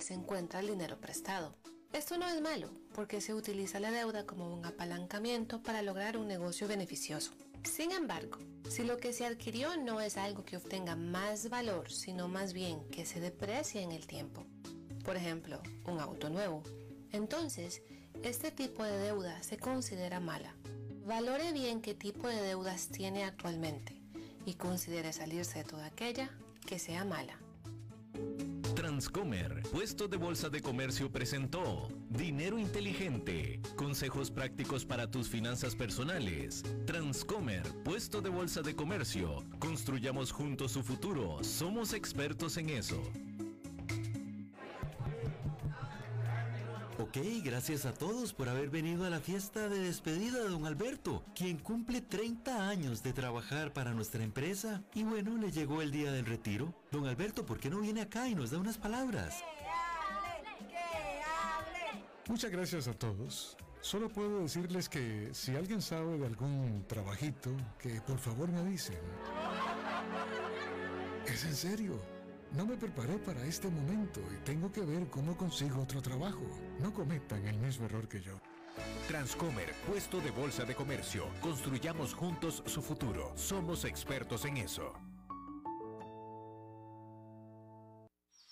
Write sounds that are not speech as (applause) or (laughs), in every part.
se encuentra el dinero prestado. Esto no es malo, porque se utiliza la deuda como un apalancamiento para lograr un negocio beneficioso. Sin embargo, si lo que se adquirió no es algo que obtenga más valor, sino más bien que se deprecia en el tiempo, por ejemplo, un auto nuevo, entonces este tipo de deuda se considera mala. Valore bien qué tipo de deudas tiene actualmente y considere salirse de toda aquella que sea mala. Transcomer, puesto de bolsa de comercio presentó Dinero Inteligente, consejos prácticos para tus finanzas personales. Transcomer, puesto de bolsa de comercio, construyamos juntos su futuro, somos expertos en eso. Ok, gracias a todos por haber venido a la fiesta de despedida de don Alberto, quien cumple 30 años de trabajar para nuestra empresa. Y bueno, le llegó el día del retiro. Don Alberto, ¿por qué no viene acá y nos da unas palabras? Muchas gracias a todos. Solo puedo decirles que si alguien sabe de algún trabajito, que por favor me avisen. Es en serio. No me preparé para este momento y tengo que ver cómo consigo otro trabajo. No cometan el mismo error que yo. Transcomer, puesto de bolsa de comercio. Construyamos juntos su futuro. Somos expertos en eso.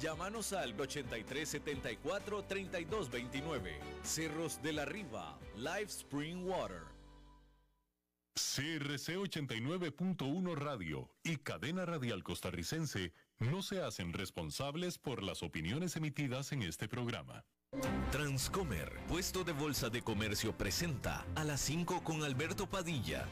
Llámanos al 8374-3229. Cerros de la Riva, Live Spring Water. CRC 89.1 Radio y Cadena Radial Costarricense no se hacen responsables por las opiniones emitidas en este programa. Transcomer, puesto de bolsa de comercio, presenta a las 5 con Alberto Padilla.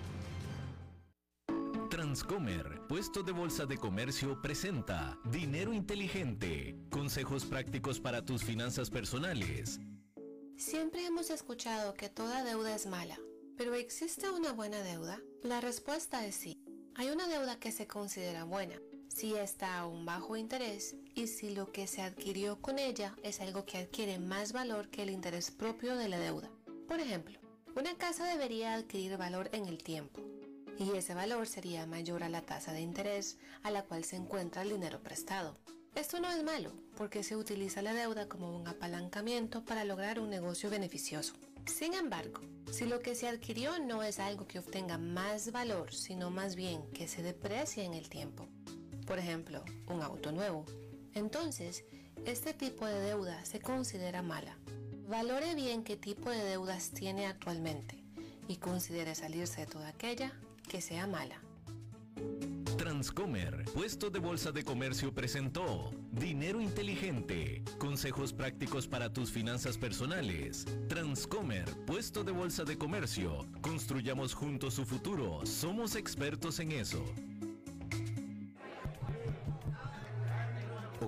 Transcomer, puesto de bolsa de comercio, presenta Dinero Inteligente, consejos prácticos para tus finanzas personales. Siempre hemos escuchado que toda deuda es mala, pero ¿existe una buena deuda? La respuesta es sí. Hay una deuda que se considera buena, si está a un bajo interés y si lo que se adquirió con ella es algo que adquiere más valor que el interés propio de la deuda. Por ejemplo, una casa debería adquirir valor en el tiempo, y ese valor sería mayor a la tasa de interés a la cual se encuentra el dinero prestado. Esto no es malo, porque se utiliza la deuda como un apalancamiento para lograr un negocio beneficioso. Sin embargo, si lo que se adquirió no es algo que obtenga más valor, sino más bien que se deprecia en el tiempo, por ejemplo, un auto nuevo, entonces este tipo de deuda se considera mala. Valore bien qué tipo de deudas tiene actualmente y considere salirse de toda aquella que sea mala. Transcomer, puesto de bolsa de comercio, presentó Dinero Inteligente, consejos prácticos para tus finanzas personales. Transcomer, puesto de bolsa de comercio, construyamos juntos su futuro, somos expertos en eso.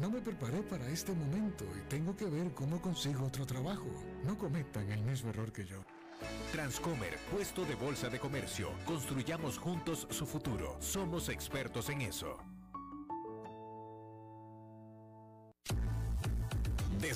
No me preparé para este momento y tengo que ver cómo consigo otro trabajo. No cometan el mismo error que yo. Transcomer, puesto de bolsa de comercio. Construyamos juntos su futuro. Somos expertos en eso.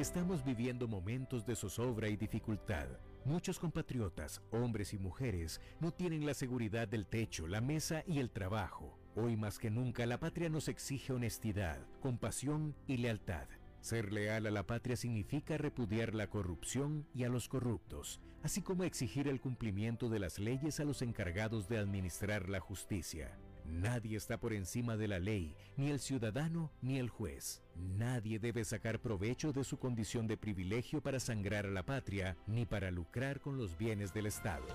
Estamos viviendo momentos de zozobra y dificultad. Muchos compatriotas, hombres y mujeres, no tienen la seguridad del techo, la mesa y el trabajo. Hoy más que nunca la patria nos exige honestidad, compasión y lealtad. Ser leal a la patria significa repudiar la corrupción y a los corruptos, así como exigir el cumplimiento de las leyes a los encargados de administrar la justicia. Nadie está por encima de la ley, ni el ciudadano ni el juez. Nadie debe sacar provecho de su condición de privilegio para sangrar a la patria, ni para lucrar con los bienes del Estado.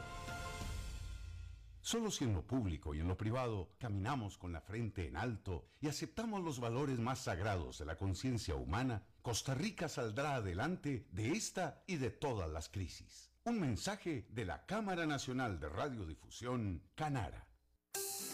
Solo si en lo público y en lo privado caminamos con la frente en alto y aceptamos los valores más sagrados de la conciencia humana, Costa Rica saldrá adelante de esta y de todas las crisis. Un mensaje de la Cámara Nacional de Radiodifusión, Canara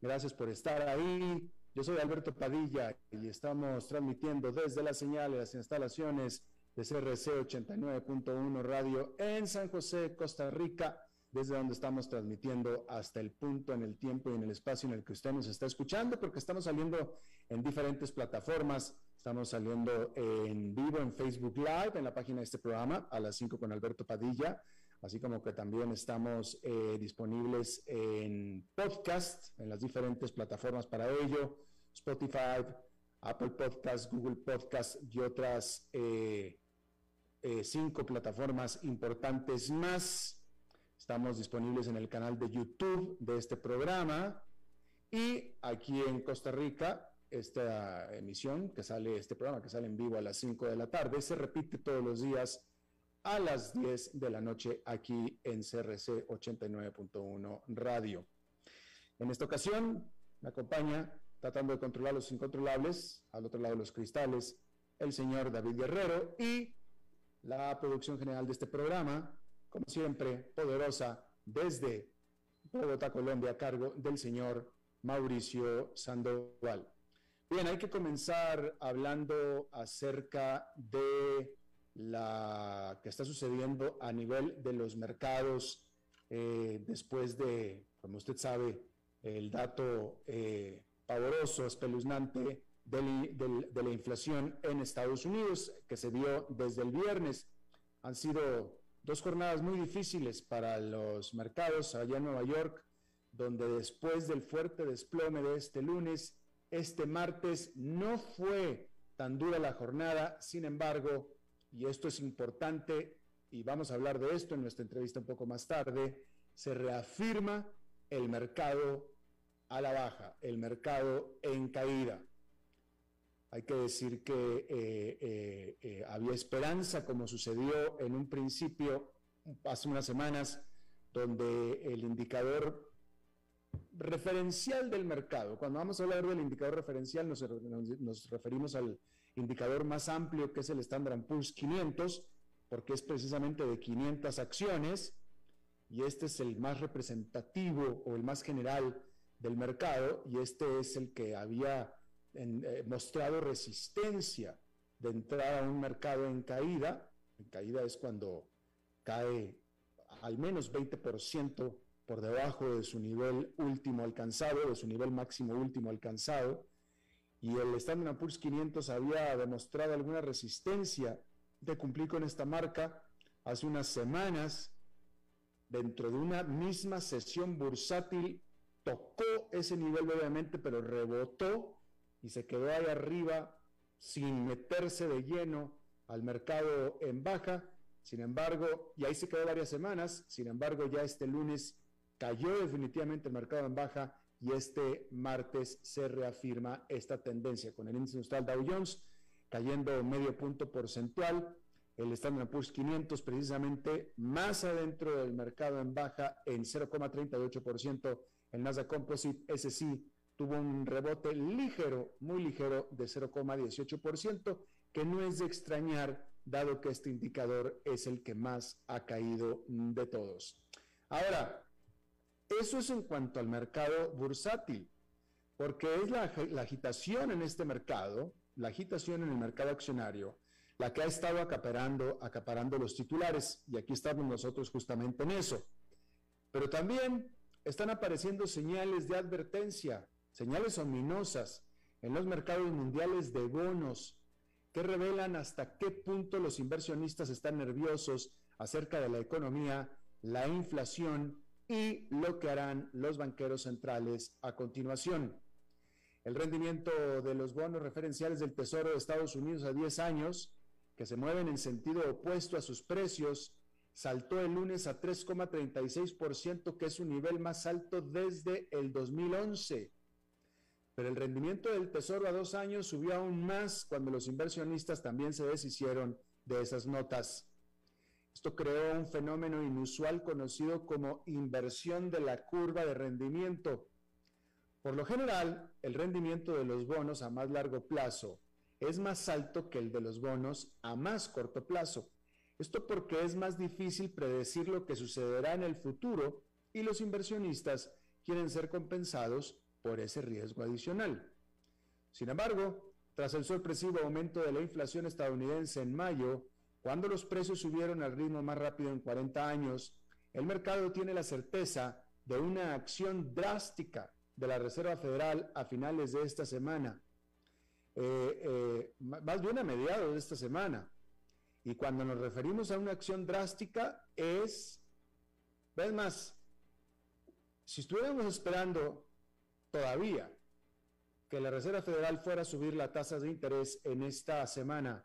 Gracias por estar ahí. Yo soy Alberto Padilla y estamos transmitiendo desde la señal de las instalaciones de CRC 89.1 Radio en San José, Costa Rica, desde donde estamos transmitiendo hasta el punto en el tiempo y en el espacio en el que usted nos está escuchando, porque estamos saliendo en diferentes plataformas. Estamos saliendo en vivo en Facebook Live, en la página de este programa, a las 5 con Alberto Padilla así como que también estamos eh, disponibles en podcast, en las diferentes plataformas para ello, Spotify, Apple Podcast, Google Podcast y otras eh, eh, cinco plataformas importantes más. Estamos disponibles en el canal de YouTube de este programa y aquí en Costa Rica esta emisión que sale, este programa que sale en vivo a las 5 de la tarde, se repite todos los días a las 10 de la noche aquí en CRC 89.1 Radio. En esta ocasión me acompaña, tratando de controlar los incontrolables, al otro lado de los cristales, el señor David Guerrero y la producción general de este programa, como siempre, poderosa desde Bogotá, Colombia, a cargo del señor Mauricio Sandoval. Bien, hay que comenzar hablando acerca de la que está sucediendo a nivel de los mercados eh, después de, como usted sabe, el dato eh, pavoroso, espeluznante de la inflación en Estados Unidos que se dio desde el viernes. Han sido dos jornadas muy difíciles para los mercados allá en Nueva York, donde después del fuerte desplome de este lunes, este martes no fue tan dura la jornada, sin embargo, y esto es importante, y vamos a hablar de esto en nuestra entrevista un poco más tarde, se reafirma el mercado a la baja, el mercado en caída. Hay que decir que eh, eh, eh, había esperanza, como sucedió en un principio hace unas semanas, donde el indicador referencial del mercado, cuando vamos a hablar del indicador referencial nos referimos al indicador más amplio que es el Standard Poor's 500, porque es precisamente de 500 acciones, y este es el más representativo o el más general del mercado, y este es el que había eh, mostrado resistencia de entrar a un mercado en caída. En caída es cuando cae al menos 20% por debajo de su nivel último alcanzado, de su nivel máximo último alcanzado, y el Standard Poor's 500 había demostrado alguna resistencia de cumplir con esta marca hace unas semanas, dentro de una misma sesión bursátil, tocó ese nivel brevemente, pero rebotó y se quedó ahí arriba sin meterse de lleno al mercado en baja. Sin embargo, y ahí se quedó varias semanas, sin embargo, ya este lunes cayó definitivamente el mercado en baja y este martes se reafirma esta tendencia con el índice industrial Dow Jones cayendo medio punto porcentual, el Standard Poor's 500 precisamente más adentro del mercado en baja en 0,38%, el Nasdaq Composite, ese sí, tuvo un rebote ligero, muy ligero de 0,18%, que no es de extrañar, dado que este indicador es el que más ha caído de todos. Ahora, eso es en cuanto al mercado bursátil, porque es la, agitación en este mercado, la agitación en el mercado accionario, la que ha estado acaparando, acaparando los titulares, y aquí estamos nosotros justamente en eso. Pero también están apareciendo señales de advertencia, señales ominosas en los mercados mundiales de bonos que revelan hasta qué punto los inversionistas están nerviosos acerca de la economía, la inflación y lo que harán los banqueros centrales a continuación. El rendimiento de los bonos referenciales del Tesoro de Estados Unidos a 10 años, que se mueven en sentido opuesto a sus precios, saltó el lunes a 3,36%, que es su nivel más alto desde el 2011. Pero el rendimiento del Tesoro a dos años subió aún más cuando los inversionistas también se deshicieron de esas notas. Esto creó un fenómeno inusual conocido como inversión de la curva de rendimiento. Por lo general, el rendimiento de los bonos a más largo plazo es más alto que el de los bonos a más corto plazo. Esto porque es más difícil predecir lo que sucederá en el futuro y los inversionistas quieren ser compensados por ese riesgo adicional. Sin embargo, tras el sorpresivo aumento de la inflación estadounidense en mayo, cuando los precios subieron al ritmo más rápido en 40 años, el mercado tiene la certeza de una acción drástica de la Reserva Federal a finales de esta semana, eh, eh, más bien a mediados de esta semana. Y cuando nos referimos a una acción drástica es, ves más, si estuviéramos esperando todavía que la Reserva Federal fuera a subir la tasa de interés en esta semana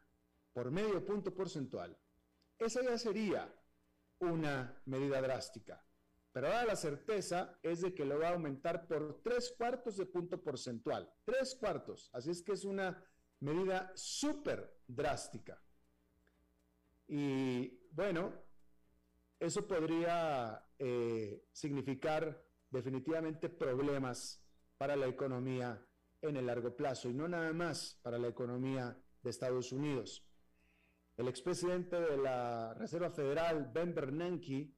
por medio punto porcentual, esa ya sería una medida drástica. Pero ahora la certeza es de que lo va a aumentar por tres cuartos de punto porcentual. Tres cuartos. Así es que es una medida súper drástica. Y bueno, eso podría eh, significar definitivamente problemas para la economía en el largo plazo y no nada más para la economía de Estados Unidos. El expresidente de la Reserva Federal, Ben Bernanke,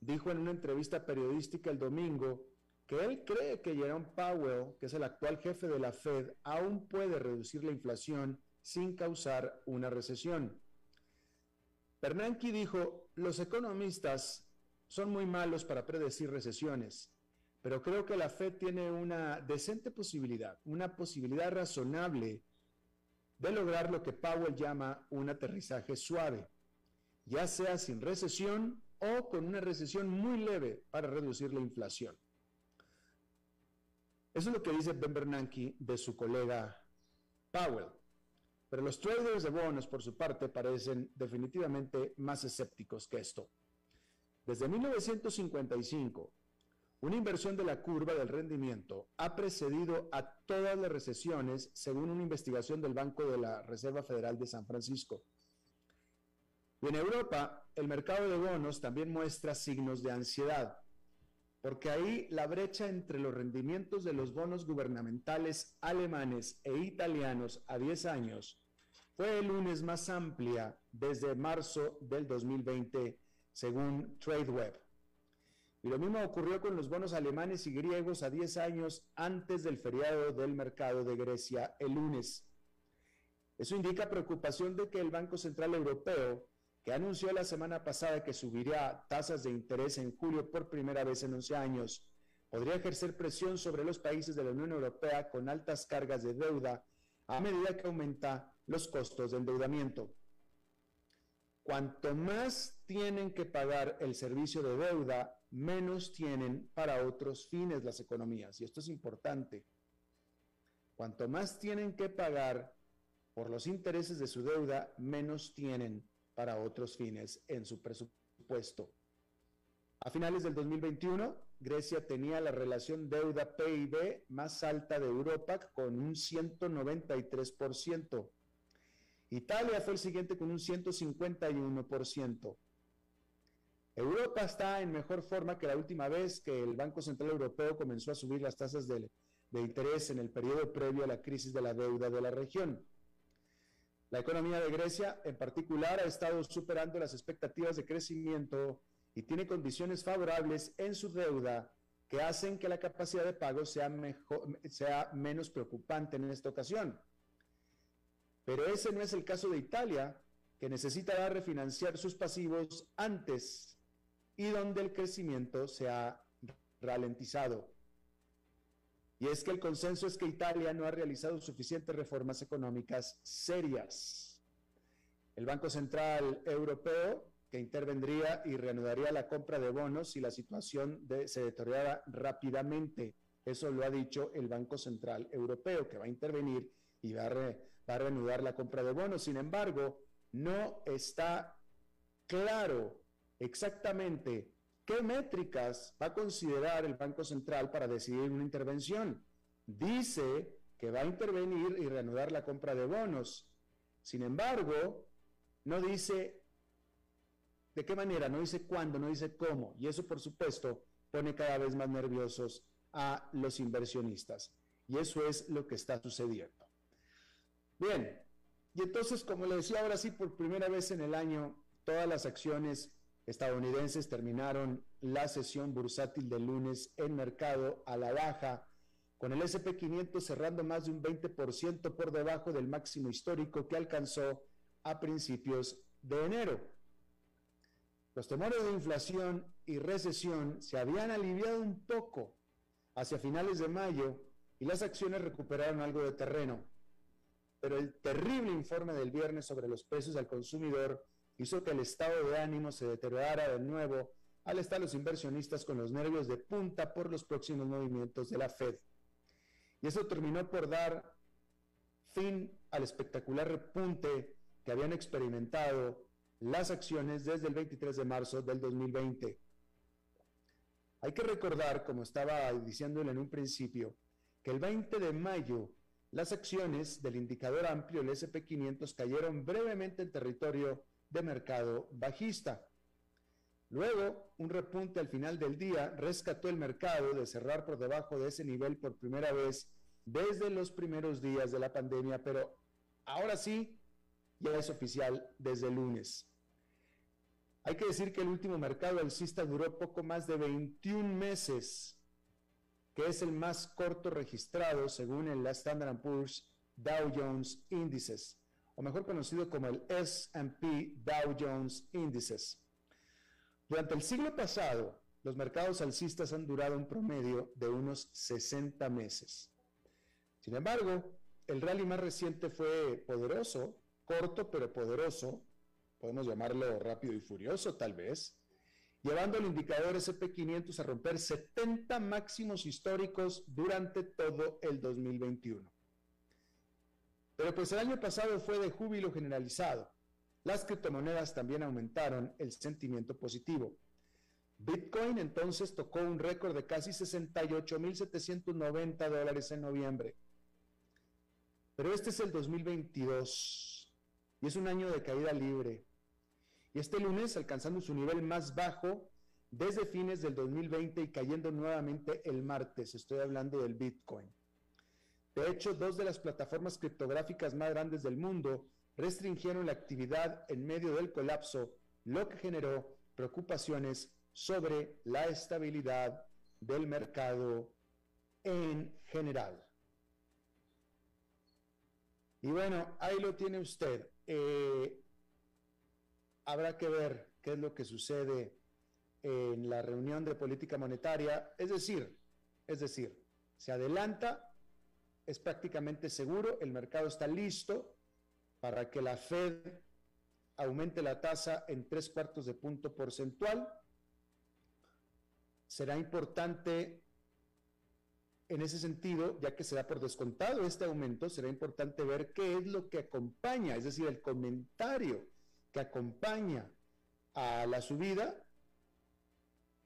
dijo en una entrevista periodística el domingo que él cree que Jerome Powell, que es el actual jefe de la Fed, aún puede reducir la inflación sin causar una recesión. Bernanke dijo, los economistas son muy malos para predecir recesiones, pero creo que la Fed tiene una decente posibilidad, una posibilidad razonable de lograr lo que Powell llama un aterrizaje suave, ya sea sin recesión o con una recesión muy leve para reducir la inflación. Eso es lo que dice Ben Bernanke de su colega Powell. Pero los traders de bonos, por su parte, parecen definitivamente más escépticos que esto. Desde 1955, una inversión de la curva del rendimiento ha precedido a todas las recesiones, según una investigación del Banco de la Reserva Federal de San Francisco. Y en Europa, el mercado de bonos también muestra signos de ansiedad, porque ahí la brecha entre los rendimientos de los bonos gubernamentales alemanes e italianos a 10 años fue el lunes más amplia desde marzo del 2020, según TradeWeb. Y lo mismo ocurrió con los bonos alemanes y griegos a 10 años antes del feriado del mercado de Grecia el lunes. Eso indica preocupación de que el Banco Central Europeo que anunció la semana pasada que subiría tasas de interés en julio por primera vez en 11 años, podría ejercer presión sobre los países de la Unión Europea con altas cargas de deuda a medida que aumenta los costos de endeudamiento. Cuanto más tienen que pagar el servicio de deuda, menos tienen para otros fines las economías. Y esto es importante. Cuanto más tienen que pagar por los intereses de su deuda, menos tienen para otros fines en su presupuesto. A finales del 2021, Grecia tenía la relación deuda-PIB más alta de Europa con un 193%. Italia fue el siguiente con un 151%. Europa está en mejor forma que la última vez que el Banco Central Europeo comenzó a subir las tasas de, de interés en el periodo previo a la crisis de la deuda de la región. La economía de Grecia, en particular, ha estado superando las expectativas de crecimiento y tiene condiciones favorables en su deuda que hacen que la capacidad de pago sea, mejor, sea menos preocupante en esta ocasión. Pero ese no es el caso de Italia, que necesita refinanciar sus pasivos antes y donde el crecimiento se ha ralentizado. Y es que el consenso es que Italia no ha realizado suficientes reformas económicas serias. El Banco Central Europeo, que intervendría y reanudaría la compra de bonos si la situación se deteriora rápidamente. Eso lo ha dicho el Banco Central Europeo, que va a intervenir y va a, va a reanudar la compra de bonos. Sin embargo, no está claro exactamente ¿Qué métricas va a considerar el Banco Central para decidir una intervención? Dice que va a intervenir y reanudar la compra de bonos. Sin embargo, no dice de qué manera, no dice cuándo, no dice cómo. Y eso, por supuesto, pone cada vez más nerviosos a los inversionistas. Y eso es lo que está sucediendo. Bien, y entonces, como le decía ahora sí, por primera vez en el año, todas las acciones estadounidenses terminaron la sesión bursátil del lunes en mercado a la baja, con el SP500 cerrando más de un 20% por debajo del máximo histórico que alcanzó a principios de enero. Los temores de inflación y recesión se habían aliviado un poco hacia finales de mayo y las acciones recuperaron algo de terreno. Pero el terrible informe del viernes sobre los precios al consumidor hizo que el estado de ánimo se deteriorara de nuevo al estar los inversionistas con los nervios de punta por los próximos movimientos de la Fed. Y eso terminó por dar fin al espectacular repunte que habían experimentado las acciones desde el 23 de marzo del 2020. Hay que recordar, como estaba diciéndole en un principio, que el 20 de mayo las acciones del indicador amplio, el SP500, cayeron brevemente en territorio de mercado bajista. Luego, un repunte al final del día rescató el mercado de cerrar por debajo de ese nivel por primera vez desde los primeros días de la pandemia, pero ahora sí, ya es oficial desde lunes. Hay que decir que el último mercado alcista duró poco más de 21 meses, que es el más corto registrado según el Standard Poor's Dow Jones Índices o mejor conocido como el SP Dow Jones Índices. Durante el siglo pasado, los mercados alcistas han durado un promedio de unos 60 meses. Sin embargo, el rally más reciente fue poderoso, corto pero poderoso, podemos llamarlo rápido y furioso tal vez, llevando el indicador SP500 a romper 70 máximos históricos durante todo el 2021. Pero pues el año pasado fue de júbilo generalizado. Las criptomonedas también aumentaron el sentimiento positivo. Bitcoin entonces tocó un récord de casi 68.790 dólares en noviembre. Pero este es el 2022 y es un año de caída libre. Y este lunes alcanzando su nivel más bajo desde fines del 2020 y cayendo nuevamente el martes. Estoy hablando del Bitcoin. De hecho, dos de las plataformas criptográficas más grandes del mundo restringieron la actividad en medio del colapso, lo que generó preocupaciones sobre la estabilidad del mercado en general. Y bueno, ahí lo tiene usted. Eh, habrá que ver qué es lo que sucede en la reunión de política monetaria. Es decir, es decir, se adelanta, es prácticamente seguro, el mercado está listo para que la Fed aumente la tasa en tres cuartos de punto porcentual. Será importante en ese sentido, ya que se da por descontado este aumento, será importante ver qué es lo que acompaña, es decir, el comentario que acompaña a la subida.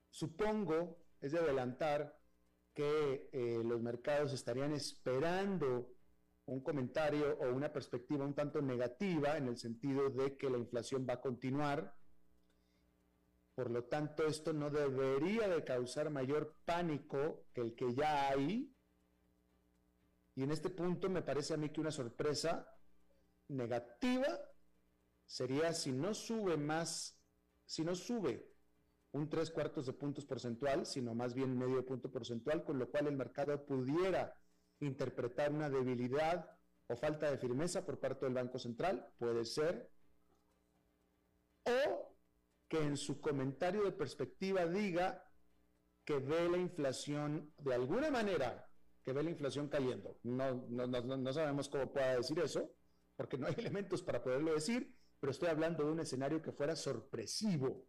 Supongo, es de adelantar, que eh, los mercados estarían esperando un comentario o una perspectiva un tanto negativa en el sentido de que la inflación va a continuar. Por lo tanto, esto no debería de causar mayor pánico que el que ya hay. Y en este punto me parece a mí que una sorpresa negativa sería si no sube más, si no sube un tres cuartos de puntos porcentual, sino más bien medio punto porcentual, con lo cual el mercado pudiera interpretar una debilidad o falta de firmeza por parte del Banco Central, puede ser, o que en su comentario de perspectiva diga que ve la inflación de alguna manera, que ve la inflación cayendo. No, no, no, no sabemos cómo pueda decir eso, porque no hay (laughs) elementos para poderlo decir, pero estoy hablando de un escenario que fuera sorpresivo.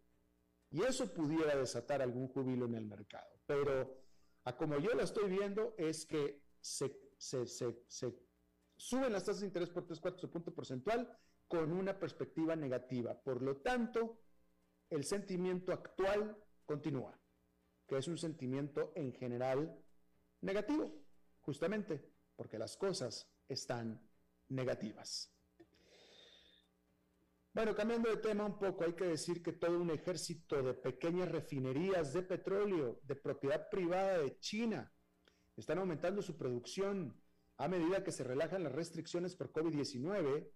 Y eso pudiera desatar algún júbilo en el mercado. Pero a como yo lo estoy viendo es que se, suben las tasas de interés por tres cuartos de punto porcentual con una perspectiva negativa. Por lo tanto, el sentimiento actual continúa, que es un sentimiento en general negativo, justamente porque las cosas están negativas. Bueno, cambiando de tema un poco, hay que decir que todo un ejército de pequeñas refinerías de petróleo de propiedad privada de China están aumentando su producción a medida que se relajan las restricciones por COVID-19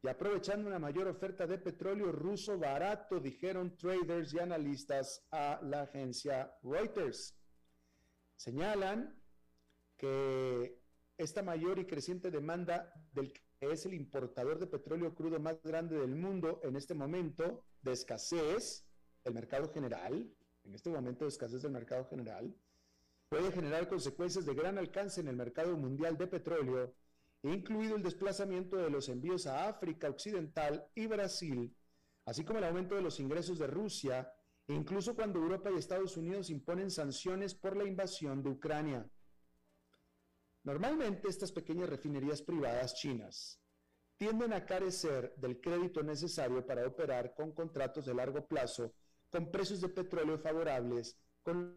y aprovechando una mayor oferta de petróleo ruso barato, dijeron traders y analistas a la agencia Reuters. Señalan que esta mayor y creciente demanda del es el importador de petróleo crudo más grande del mundo en este momento de escasez, el mercado general, en este momento de escasez del mercado general, puede generar consecuencias de gran alcance en el mercado mundial de petróleo, incluido el desplazamiento de los envíos a África Occidental y Brasil, así como el aumento de los ingresos de Rusia, incluso cuando Europa y Estados Unidos imponen sanciones por la invasión de Ucrania. Normalmente estas pequeñas refinerías privadas chinas tienden a carecer del crédito necesario para operar con contratos de largo plazo con precios de petróleo favorables, con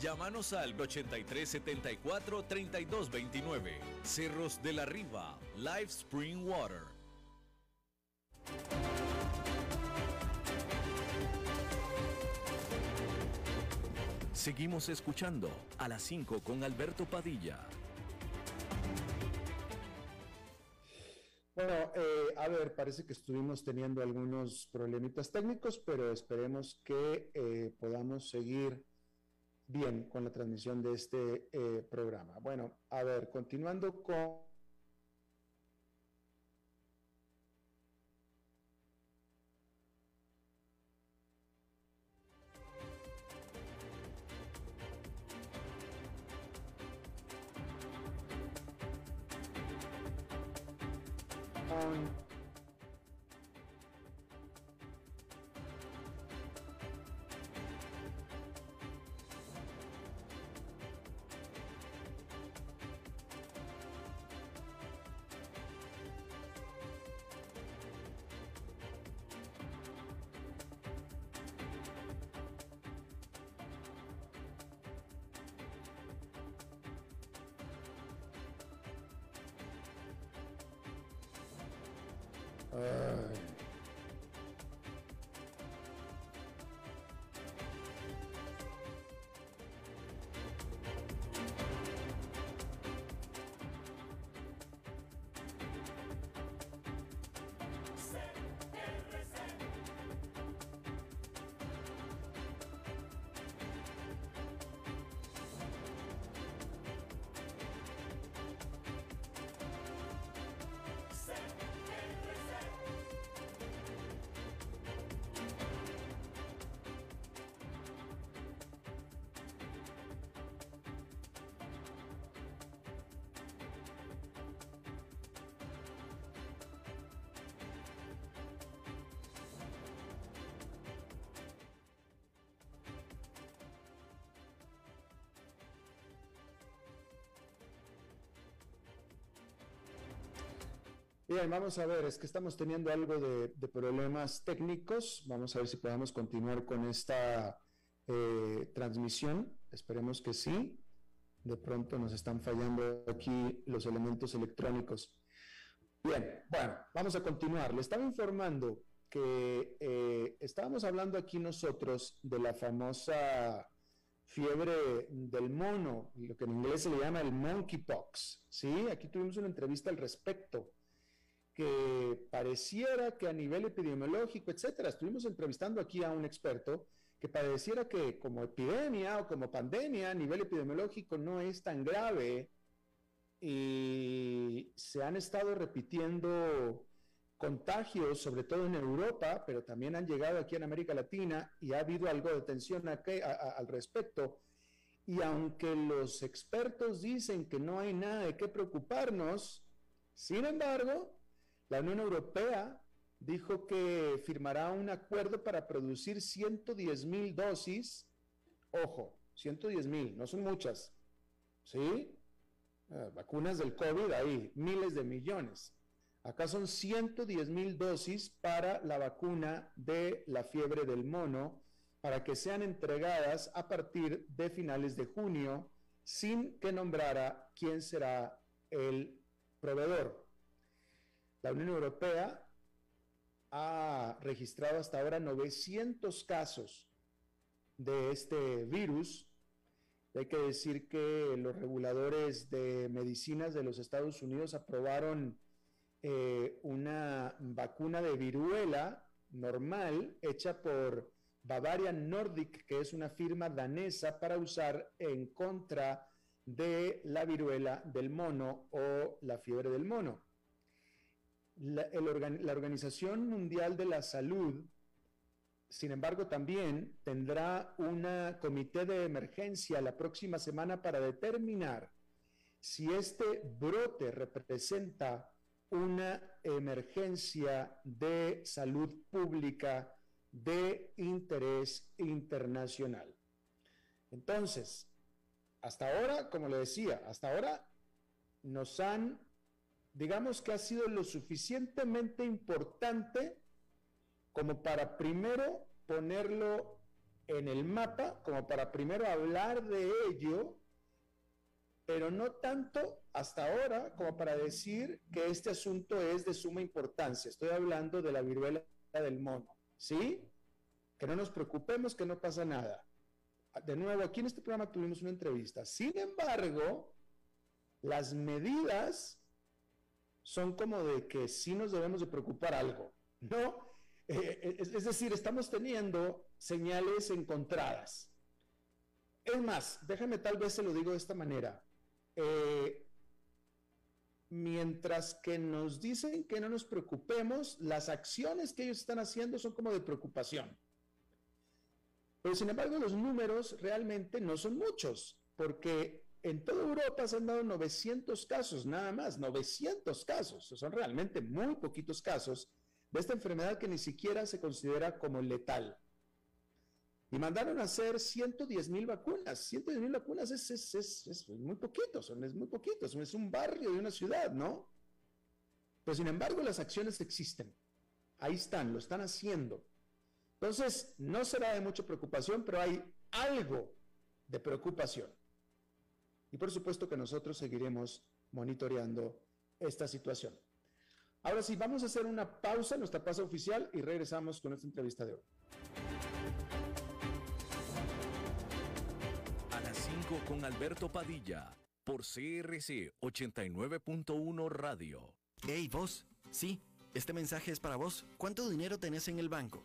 Llámanos al 8374 3229. Cerros de la Riva, Live Spring Water. Seguimos escuchando a las 5 con Alberto Padilla. Bueno, eh, a ver, parece que estuvimos teniendo algunos problemitas técnicos, pero esperemos que eh, podamos seguir bien con la transmisión de este eh, programa. Bueno, a ver, continuando con Bien, vamos a ver, es que estamos teniendo algo de, problemas técnicos. Vamos a ver si podemos continuar con esta eh, transmisión. Esperemos que sí. De pronto nos están fallando aquí los elementos electrónicos. Bien, bueno, vamos a continuar. Le estaba informando que eh, estábamos hablando aquí nosotros de la famosa fiebre del mono, lo que en inglés se le llama el monkeypox. Sí, aquí tuvimos una entrevista al respecto que pareciera que a nivel epidemiológico, etcétera, estuvimos entrevistando aquí a un experto que pareciera que como epidemia o como pandemia a nivel epidemiológico no es tan grave y se han estado repitiendo contagios, sobre todo en Europa, pero también han llegado aquí en América Latina y ha habido algo de tensión al respecto. Y aunque los expertos dicen que no hay nada de qué preocuparnos, sin embargo, la Unión Europea dijo que firmará un acuerdo para producir 110 mil dosis. Ojo, 110 mil, no son muchas. ¿Sí? Ah, vacunas del COVID ahí, miles de millones. Acá son 110 mil dosis para la vacuna de la fiebre del mono, para que sean entregadas a partir de finales de junio, sin que nombrara quién será el proveedor. La Unión Europea ha registrado hasta ahora 900 casos de este virus. Hay que decir que los reguladores de medicinas de los Estados Unidos aprobaron eh, una vacuna de viruela normal hecha por Bavarian Nordic, que es una firma danesa para usar en contra de la viruela del mono o la fiebre del mono. La, Organización Mundial de la Salud, sin embargo, también tendrá un comité de emergencia la próxima semana para determinar si este brote representa una emergencia de salud pública de interés internacional. Entonces, hasta ahora, como le decía, hasta ahora nos han digamos que ha sido lo suficientemente importante como para primero ponerlo en el mapa, como para primero hablar de ello, pero no tanto hasta ahora como para decir que este asunto es de suma importancia. Estoy hablando de la viruela del mono, ¿sí? Que no nos preocupemos, que no pasa nada. De nuevo, aquí en este programa tuvimos una entrevista. Sin embargo, las medidas son como de que sí nos debemos de preocupar algo, ¿no? Eh, es, es, decir, estamos teniendo señales encontradas. Es más, déjame tal vez se lo digo de esta manera. Eh, mientras que nos dicen que no nos preocupemos, las acciones que ellos están haciendo son como de preocupación. Pero sin embargo, los números realmente no son muchos, porque en toda Europa se han dado 900 casos, nada más, 900 casos. Son realmente muy poquitos casos de esta enfermedad que ni siquiera se considera como letal. Y mandaron a hacer 110 mil vacunas. 110 mil vacunas es, es, es, muy poquito, son, es muy poquito, es un barrio de una ciudad, ¿no? Pero sin embargo las acciones existen. Ahí están, lo están haciendo. Entonces, no será de mucha preocupación, pero hay algo de preocupación. Y por supuesto que nosotros seguiremos monitoreando esta situación. Ahora sí, vamos a hacer una pausa, nuestra pausa oficial, y regresamos con esta entrevista de hoy. A las 5 con Alberto Padilla, por CRC 89.1 Radio. Hey, vos. Sí, este mensaje es para vos. ¿Cuánto dinero tenés en el banco?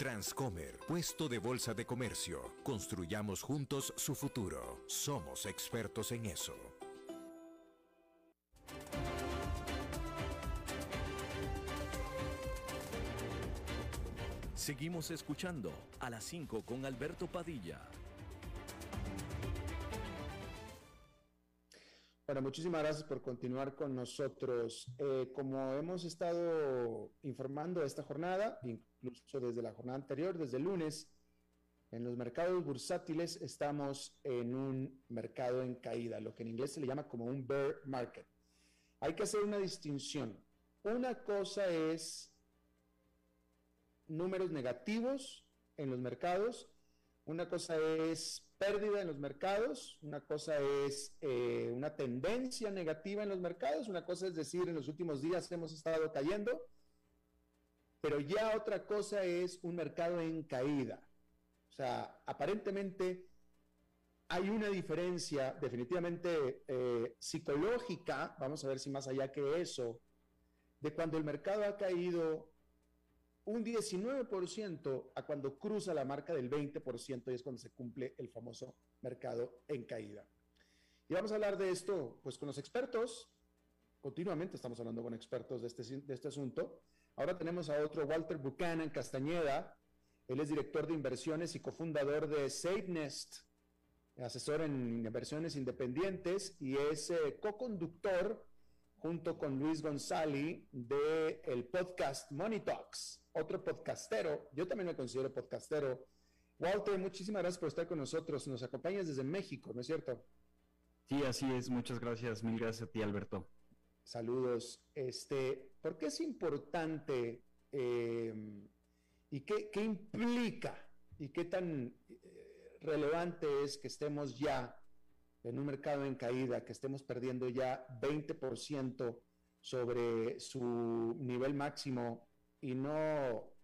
Transcomer, puesto de bolsa de comercio. Construyamos juntos su futuro. Somos expertos en eso. Seguimos escuchando a las 5 con Alberto Padilla. Bueno, muchísimas gracias por continuar con nosotros. Eh, como hemos estado informando esta jornada, incluso desde la jornada anterior, desde el lunes, en los mercados bursátiles estamos en un mercado en caída, lo que en inglés se le llama como un bear market. Hay que hacer una distinción. Una cosa es números negativos en los mercados, una cosa es pérdida en los mercados, una cosa es eh, una tendencia negativa en los mercados, una cosa es decir, en los últimos días hemos estado cayendo, pero ya otra cosa es un mercado en caída. O sea, aparentemente hay una diferencia definitivamente eh, psicológica, vamos a ver si más allá que eso, de cuando el mercado ha caído un 19% a cuando cruza la marca del 20% y es cuando se cumple el famoso mercado en caída. Y vamos a hablar de esto pues con los expertos. Continuamente estamos hablando con expertos de este, de este asunto. Ahora tenemos a otro Walter Buchanan Castañeda. Él es director de inversiones y cofundador de SafeNest, asesor en inversiones independientes y es eh, co-conductor junto con Luis González de el podcast Money Talks, otro podcastero. Yo también me considero podcastero. Walter, muchísimas gracias por estar con nosotros. Nos acompañas desde México, ¿no es cierto? Sí, así es. Muchas gracias. Mil gracias a ti, Alberto. Saludos. Este, ¿por qué es importante eh, y qué, implica y qué tan eh, relevante es que estemos ya en un mercado en caída, que estemos perdiendo ya 20% sobre su nivel máximo y no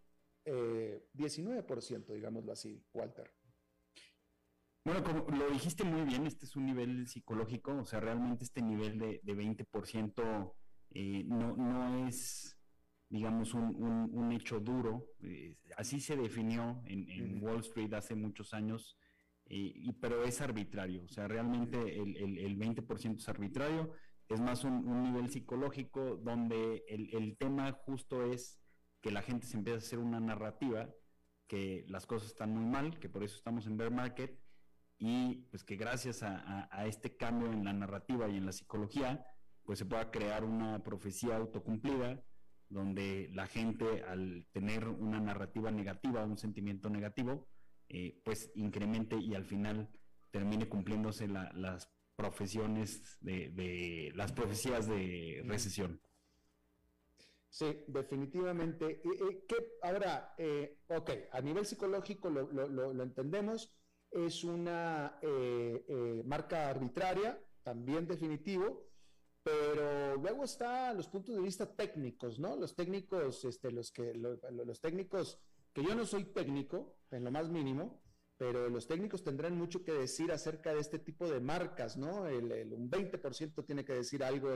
eh, 19%, digámoslo así, Walter. Bueno, como lo dijiste muy bien, este es un nivel psicológico, o sea, realmente este nivel de 20% eh, no, no es, digamos, un, un, un hecho duro. Eh, así se definió en, en Wall Street hace muchos años y, pero es arbitrario, o sea, realmente el, el, el 20% es arbitrario, es más un, un nivel psicológico donde el, el, tema justo es que la gente se empieza a hacer una narrativa, que las cosas están muy mal, que por eso estamos en bear market, y pues que gracias a, a, a este cambio en la narrativa y en la psicología, pues se pueda crear una profecía autocumplida, donde la gente al tener una narrativa negativa, un sentimiento negativo, eh, pues incremente y al final termine cumpliéndose la, las profesiones de, las profecías de recesión. Sí, definitivamente. ahora, eh, ok, a nivel psicológico lo, entendemos, es una eh, marca arbitraria, también definitivo, pero luego está los puntos de vista técnicos, ¿no? Los técnicos, este, los que, los técnicos, que yo no soy técnico, en lo más mínimo, pero los técnicos tendrán mucho que decir acerca de este tipo de marcas, ¿no? El, un 20% tiene que decir algo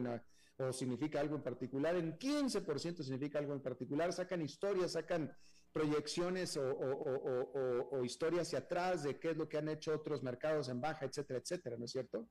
o significa algo en particular, en 15% significa algo en particular, sacan historias, sacan proyecciones o, historias hacia atrás de qué es lo que han hecho otros mercados en baja, etcétera, etcétera, ¿no es cierto?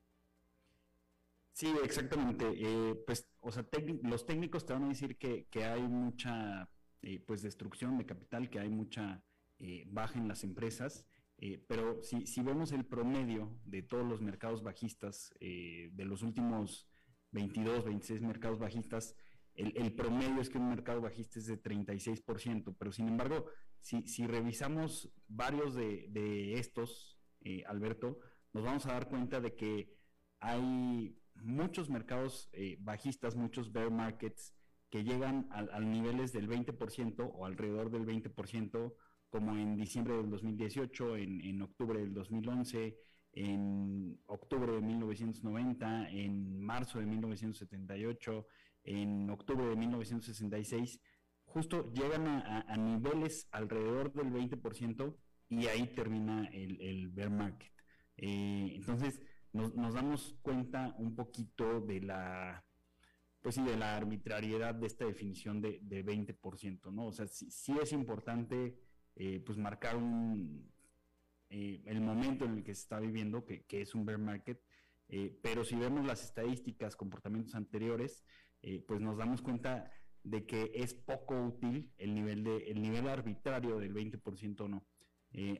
Sí, exactamente. Eh, pues, o sea, los técnicos te van a decir que, hay mucha, eh, pues, destrucción de capital, que hay mucha eh, baja en las empresas eh, pero si, si, vemos el promedio de todos los mercados bajistas, de los últimos 22, 26 mercados bajistas, el, promedio es que un mercado bajista es de 36%, pero sin embargo, si, si revisamos varios de, estos, eh, Alberto, nos vamos a dar cuenta de que hay muchos mercados bajistas, muchos bear markets, que llegan a, niveles del 20% o alrededor del 20% como en diciembre del 2018, en, en octubre del 2011, en octubre de 1990, en marzo de 1978, en octubre de 1966, justo llegan a, niveles alrededor del 20% y ahí termina el, bear market. Eh, entonces, nos, damos cuenta un poquito de la, pues sí, de la arbitrariedad de esta definición de, de 20%, ¿no? O sea, sí, es importante eh, pues marcar un, eh, el momento en el que se está viviendo, que, es un bear market, eh, pero si vemos las estadísticas, comportamientos anteriores, pues nos damos cuenta de que es poco útil el nivel, de, el nivel arbitrario del 20% o no.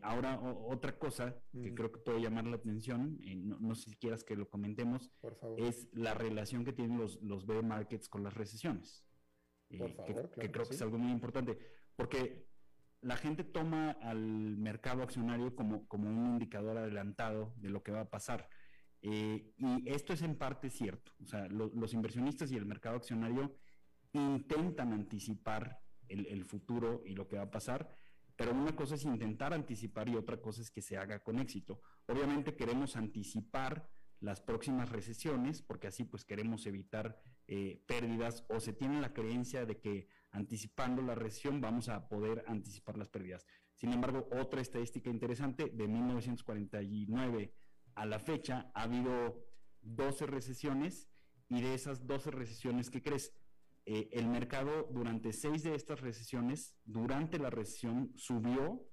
Ahora, otra cosa que creo que puede llamar la atención, no, sé si quieras que lo comentemos, es la relación que tienen los, los bear markets con las recesiones. que, creo que es algo muy importante, porque la gente toma al mercado accionario como, como un indicador adelantado de lo que va a pasar. Eh, y esto es en parte cierto. O sea, los inversionistas y el mercado accionario intentan anticipar el, el, futuro y lo que va a pasar, pero una cosa es intentar anticipar y otra cosa es que se haga con éxito. Obviamente queremos anticipar las próximas recesiones, porque así pues queremos evitar eh, pérdidas o se tiene la creencia de que anticipando la recesión vamos a poder anticipar las pérdidas. Sin embargo, otra estadística interesante, de 1949 a la fecha ha habido 12 recesiones y de esas 12 recesiones, ¿qué crees? Eh, el mercado durante seis de estas recesiones, durante la recesión subió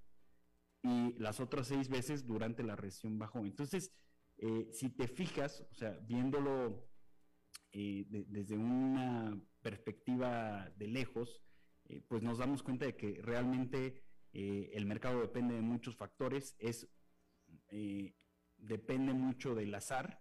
y las otras seis veces durante la recesión bajó. Entonces, eh, si te fijas, o sea, viéndolo eh, desde una perspectiva de lejos, pues nos damos cuenta de que realmente el mercado depende de muchos factores, es, depende mucho del azar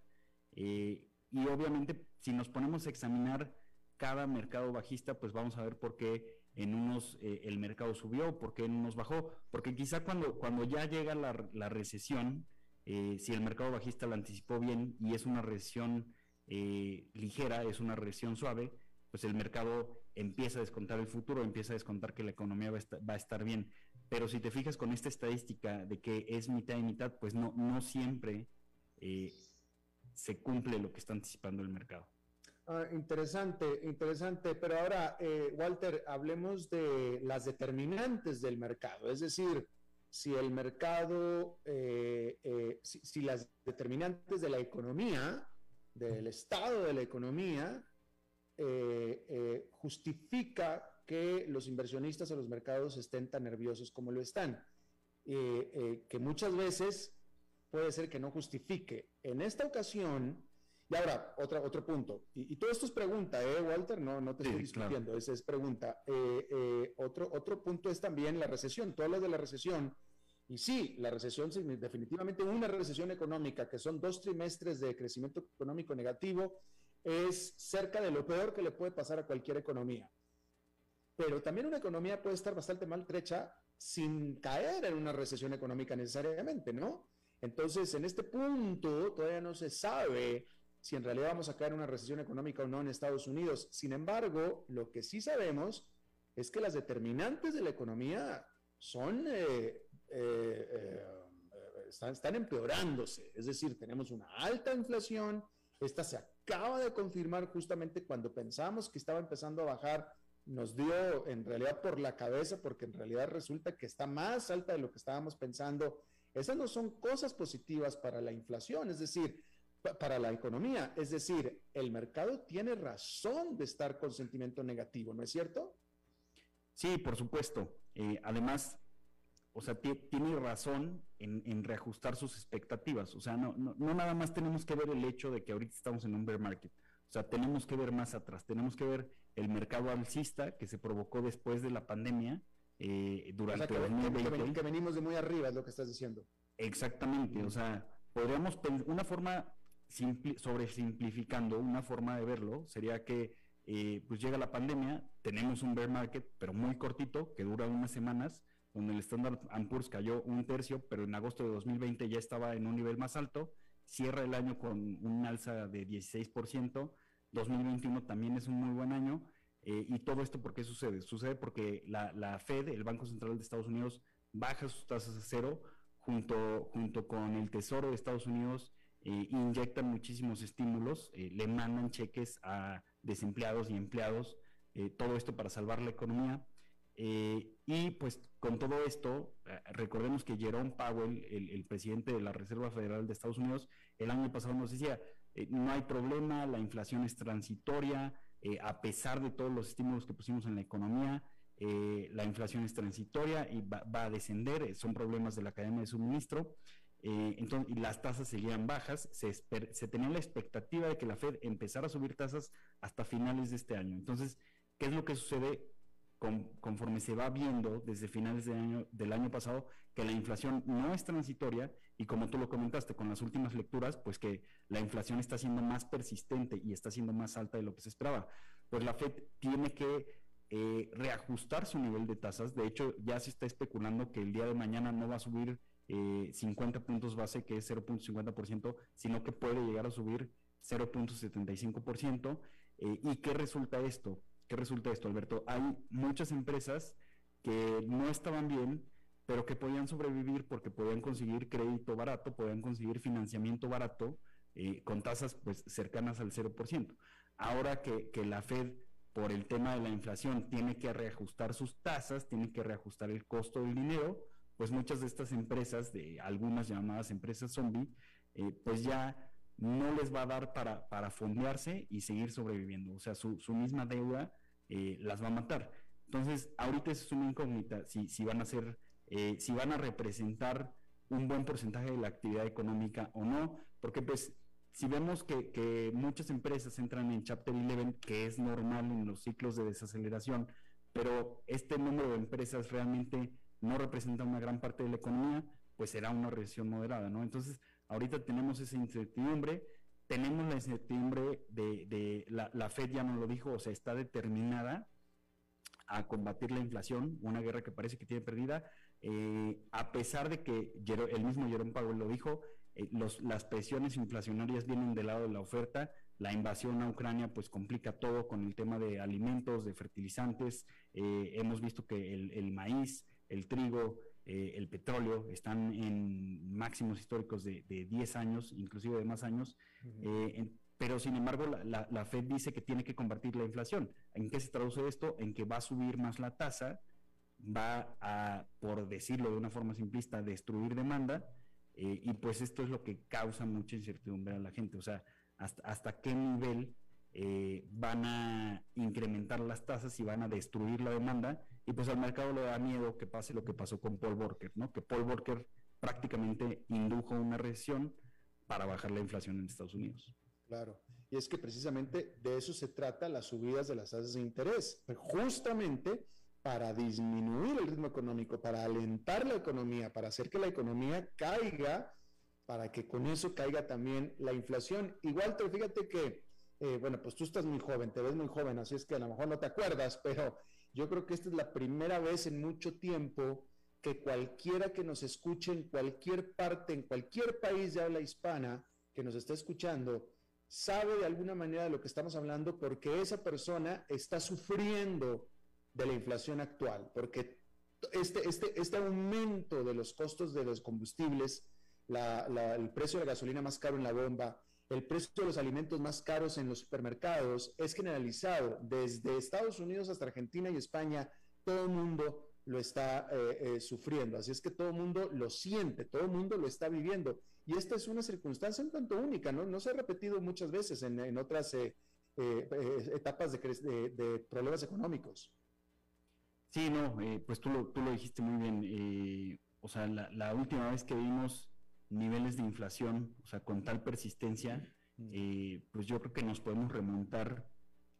y obviamente si nos ponemos a examinar cada mercado bajista, pues vamos a ver por qué en unos el mercado subió, por qué en unos bajó, porque quizá cuando, cuando ya llega la, la recesión, eh, si el mercado bajista lo anticipó bien y es una recesión eh, ligera, es una recesión suave, pues el mercado empieza a descontar el futuro, empieza a descontar que la economía va a estar, bien. Pero si te fijas con esta estadística de que es mitad y mitad, pues no, no siempre eh, se cumple lo que está anticipando el mercado. Ah, interesante, interesante. Pero ahora, Walter, hablemos de las determinantes del mercado. Es decir, si el mercado, eh, eh, si, las determinantes de la economía, del estado de la economía, eh, justifica que los inversionistas en los mercados estén tan nerviosos como lo están, que muchas veces puede ser que no justifique. En esta ocasión, y ahora, otra, otro punto, y, todo esto es pregunta, ¿eh, Walter? No, no te estoy discutiendo, esa es pregunta. otro, otro punto es también la recesión. Tú hablas de la recesión, y sí, la recesión, definitivamente una recesión económica, que son dos trimestres de crecimiento económico negativo, es cerca de lo peor que le puede pasar a cualquier economía. Pero también una economía puede estar bastante maltrecha sin caer en una recesión económica necesariamente, ¿no? Entonces, en este punto todavía no se sabe si en realidad vamos a caer en una recesión económica o no en Estados Unidos. Sin embargo, lo que sí sabemos es que las determinantes de la economía son, eh, eh, eh, están, están empeorándose. Es decir, tenemos una alta inflación, esta se acaba de confirmar justamente cuando pensamos que estaba empezando a bajar, nos dio en realidad por la cabeza, porque en realidad resulta que está más alta de lo que estábamos pensando. Esas no son cosas positivas para la inflación, es decir, para la economía. Es decir, el mercado tiene razón de estar con sentimiento negativo, ¿no es cierto? Sí, por supuesto. Eh, además, o sea, tiene razón en, reajustar sus expectativas. O sea, no, no, no, nada más tenemos que ver el hecho de que ahorita estamos en un bear market. O sea, tenemos que ver más atrás. Tenemos que ver el mercado alcista que se provocó después de la pandemia eh, durante o sea, que, Que, venimos de muy arriba, es lo que estás diciendo. Exactamente. O sea, podríamos una forma sobre simplificando, una forma de verlo sería que eh, pues llega la pandemia, tenemos un bear market, pero muy cortito, que dura unas semanas donde el Standard Poor's cayó un tercio, pero en agosto de 2020 ya estaba en un nivel más alto, cierra el año con un alza de 16%, 2021 también es un muy buen año, eh, y todo esto, ¿por qué sucede? Sucede porque la, la, Fed, el Banco Central de Estados Unidos, baja sus tasas a cero, junto, junto con el Tesoro de Estados Unidos, eh, inyectan muchísimos estímulos, eh, le mandan cheques a desempleados y empleados, todo esto para salvar la economía. Eh, y pues con todo esto, eh, recordemos que Jerome Powell, el, presidente de la Reserva Federal de Estados Unidos, el año pasado nos decía, eh, no hay problema, la inflación es transitoria, a pesar de todos los estímulos que pusimos en la economía, la inflación es transitoria y va, a descender, son problemas de la cadena de suministro. Entonces, y las tasas seguían bajas, se, se tenía la expectativa de que la Fed empezara a subir tasas hasta finales de este año. Entonces, ¿qué es lo que sucede? conforme se va viendo desde finales de año, del año pasado que la inflación no es transitoria y como tú lo comentaste con las últimas lecturas, pues que la inflación está siendo más persistente y está siendo más alta de lo que se esperaba. Pues la Fed tiene que eh, reajustar su nivel de tasas. De hecho, ya se está especulando que el día de mañana no va a subir 50 eh, puntos base, que es 0.50%, sino que puede llegar a subir 0.75%. Eh, ¿Y qué resulta esto? ¿Qué resulta esto, Alberto? Hay muchas empresas que no estaban bien, pero que podían sobrevivir porque podían conseguir crédito barato, podían conseguir financiamiento barato eh, con tasas pues cercanas al 0%. Ahora que la Fed, por el tema de la inflación, tiene que reajustar sus tasas, tiene que reajustar el costo del dinero, pues muchas de estas empresas, de algunas llamadas empresas zombie, eh, pues ya no les va a dar para, para fondearse y seguir sobreviviendo. O sea, su, misma deuda eh, las va a matar. Entonces, ahorita es una incógnita si, si van a ser, eh, si van a representar un buen porcentaje de la actividad económica o no, porque pues si vemos que, que muchas empresas entran en Chapter 11, que es normal en los ciclos de desaceleración, pero este número de empresas realmente no representa una gran parte de la economía, pues será una recesión moderada, ¿no? Entonces, Ahorita tenemos esa incertidumbre, tenemos la incertidumbre de, la, Fed ya nos lo dijo, o sea, está determinada a combatir la inflación, una guerra que parece que tiene perdida, eh, a pesar de que el mismo Jerome Powell lo dijo, eh, las presiones inflacionarias vienen del lado de la oferta, la invasión a Ucrania pues complica todo con el tema de alimentos, de fertilizantes, eh, hemos visto que el maíz, el trigo, eh, el petróleo, están en máximos históricos de, 10 años, inclusive de más años, eh, pero sin embargo la, Fed dice que tiene que combatir la inflación. ¿En qué se traduce esto? En que va a subir más la tasa, va a, por decirlo de una forma simplista, destruir demanda, eh, y pues esto es lo que causa mucha incertidumbre a la gente, o sea, hasta, hasta qué nivel van a incrementar las tasas y van a destruir la demanda y pues al mercado le da miedo que pase lo que pasó con Paul Volcker, ¿no? Que Paul Volcker prácticamente indujo una recesión para bajar la inflación en Estados Unidos. Claro, y es que precisamente de eso se trata las subidas de las tasas de interés, justamente para disminuir el ritmo económico, para alentar la economía, para hacer que la economía caiga, para que con eso caiga también la inflación. Igual, te fíjate que, eh, bueno, pues tú estás muy joven, te ves muy joven, así es que a lo mejor no te acuerdas, pero yo creo que esta es la primera vez en mucho tiempo que cualquiera que nos escuche en cualquier parte, en cualquier país de habla hispana que nos está escuchando, sabe de alguna manera de lo que estamos hablando porque esa persona está sufriendo de la inflación actual, porque este, este, este aumento de los costos de los combustibles, el precio de la gasolina más caro en la bomba, el precio de los alimentos más caros en los supermercados es generalizado desde Estados Unidos hasta Argentina y España. Todo el mundo lo está eh, eh, sufriendo. Así es que todo el mundo lo siente, todo el mundo lo está viviendo. Y esta es una circunstancia un tanto única, ¿no? No se ha repetido muchas veces en, otras eh, etapas de, problemas económicos. Sí, no, pues tú lo, dijiste muy bien. o sea, la última vez que vimos niveles de inflación, o sea, con tal persistencia, eh, pues yo creo que nos podemos remontar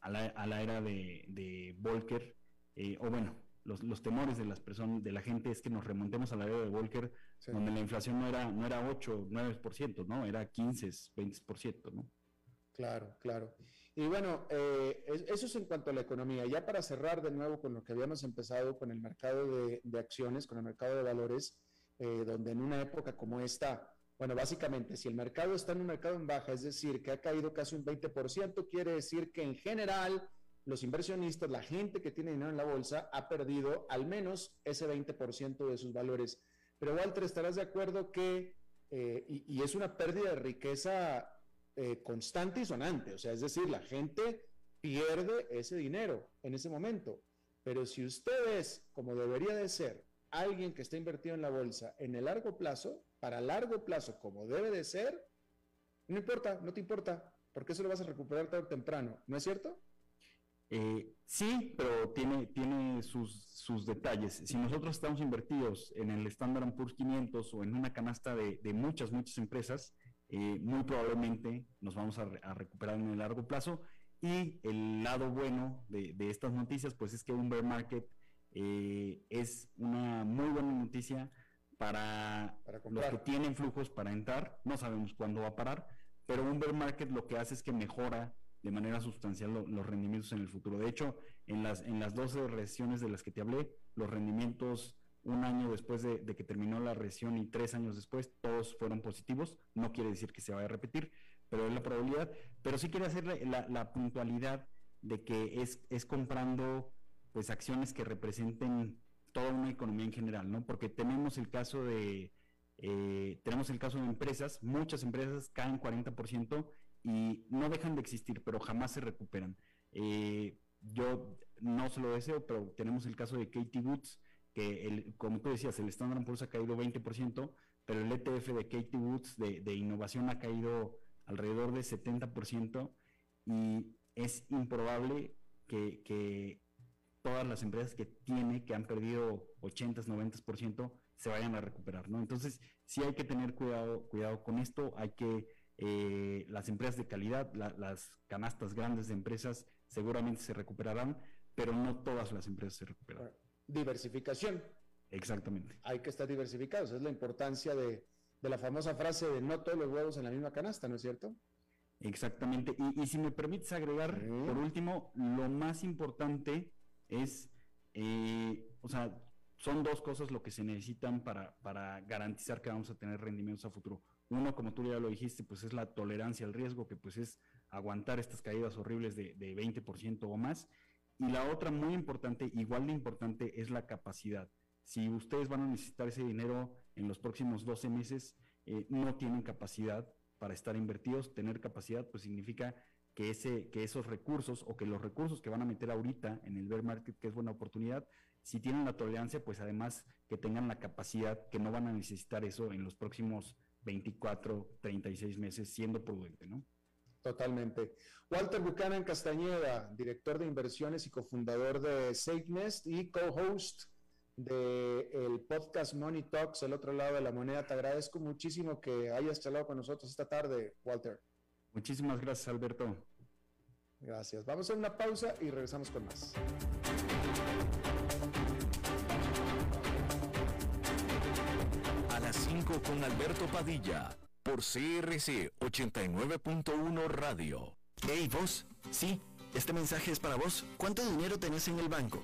a la, a la era de, de Volcker, eh, o bueno, los, los, temores de las personas, de la gente es que nos remontemos a la era de Volcker, donde la inflación no era, no era 8, 9%, ¿no? Era 15, 20%, ¿no? Claro, claro. Y bueno, eh, eso es en cuanto a la economía. Ya para cerrar de nuevo con lo que habíamos empezado con el mercado de, de acciones, con el mercado de valores, eh, donde en una época como esta, bueno, básicamente, si el mercado está en un mercado en baja, es decir, que ha caído casi un 20%, quiere decir que en general los inversionistas, la gente que tiene dinero en la bolsa, ha perdido al menos ese 20% de sus valores. Pero Walter, estarás de acuerdo que, eh, y, es una pérdida de riqueza eh, constante y sonante, o sea, es decir, la gente pierde ese dinero en ese momento. Pero si usted es, como debería de ser, alguien que está invertido en la bolsa en el largo plazo, para largo plazo, como debe de ser, no importa, no te importa, porque eso lo vas a recuperar tarde o temprano, ¿no es cierto? Eh, sí, pero tiene, tiene sus, detalles. Si nosotros estamos invertidos en el Standard Poor's 500 o en una canasta de, muchas, muchas empresas, eh, muy probablemente nos vamos a, recuperar en el largo plazo. Y el lado bueno de, de, estas noticias, pues es que un bear market eh, es una muy buena noticia para, los que tienen flujos para entrar. No sabemos cuándo va a parar, pero un bear market lo que hace es que mejora de manera sustancial los rendimientos en el futuro. De hecho, en las, en las 12 recesiones de las que te hablé, los rendimientos un año después de, que terminó la recesión y tres años después, todos fueron positivos. No quiere decir que se vaya a repetir, pero es la probabilidad. Pero sí quiere hacer la, la puntualidad de que es, es comprando pues acciones que representen toda una economía en general, ¿no? Porque tenemos el caso de, eh, tenemos el caso de empresas, muchas empresas caen 40% y no dejan de existir, pero jamás se recuperan. Eh, yo no se lo deseo, pero tenemos el caso de Katie Woods, que el, como tú decías, el Standard Poor's ha caído 20%, pero el ETF de Katie Woods de, innovación ha caído alrededor de 70% y es improbable que todas las empresas que tiene, que han perdido 80, 90%, se vayan a recuperar, ¿no? Entonces, sí hay que tener cuidado, cuidado con esto, hay que, eh, las empresas de calidad, las canastas grandes de empresas seguramente se recuperarán, pero no todas las empresas se recuperarán. Diversificación. Exactamente. Hay que estar diversificados, es la importancia de, la famosa frase de no todos los huevos en la misma canasta, ¿no es cierto? Exactamente. Y, si me permites agregar, por último, lo más importante es, eh, o sea, son dos cosas lo que se necesitan para, para garantizar que vamos a tener rendimientos a futuro. Uno, como tú ya lo dijiste, pues es la tolerancia al riesgo, que pues es aguantar estas caídas horribles de, de 20% o más. Y la otra muy importante, igual de importante, es la capacidad. Si ustedes van a necesitar ese dinero en los próximos 12 meses, eh, no tienen capacidad para estar invertidos. Tener capacidad, pues significa que, ese, que esos recursos o que los recursos que van a meter ahorita en el bear market, que es buena oportunidad, si tienen la tolerancia, pues además que tengan la capacidad, que no van a necesitar eso en los próximos 24, 36 meses, siendo prudente, ¿no? Totalmente. Walter Buchanan Castañeda, director de inversiones y cofundador de SafeNest y co-host del el podcast Money Talks, el otro lado de la moneda. Te agradezco muchísimo que hayas charlado con nosotros esta tarde, Walter. Muchísimas gracias, Alberto. Gracias. Vamos a una pausa y regresamos con más. A las 5 con Alberto Padilla, por CRC 89.1 Radio. Hey, vos. Sí, este mensaje es para vos. ¿Cuánto dinero tenés en el banco?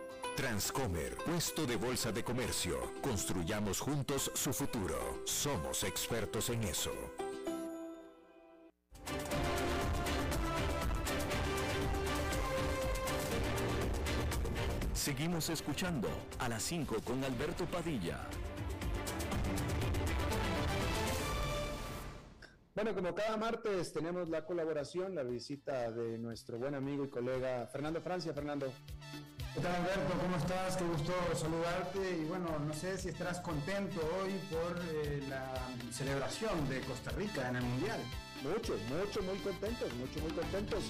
Transcomer, puesto de bolsa de comercio. Construyamos juntos su futuro. Somos expertos en eso. Seguimos escuchando a las 5 con Alberto Padilla. Bueno, como cada martes tenemos la colaboración, la visita de nuestro buen amigo y colega Fernando Francia. Fernando. ¿Qué tal Alberto? ¿Cómo estás? Qué gusto saludarte y bueno, no sé si estarás contento hoy por eh, la celebración de Costa Rica en el Mundial. Mucho, mucho, muy contentos, mucho, muy contentos.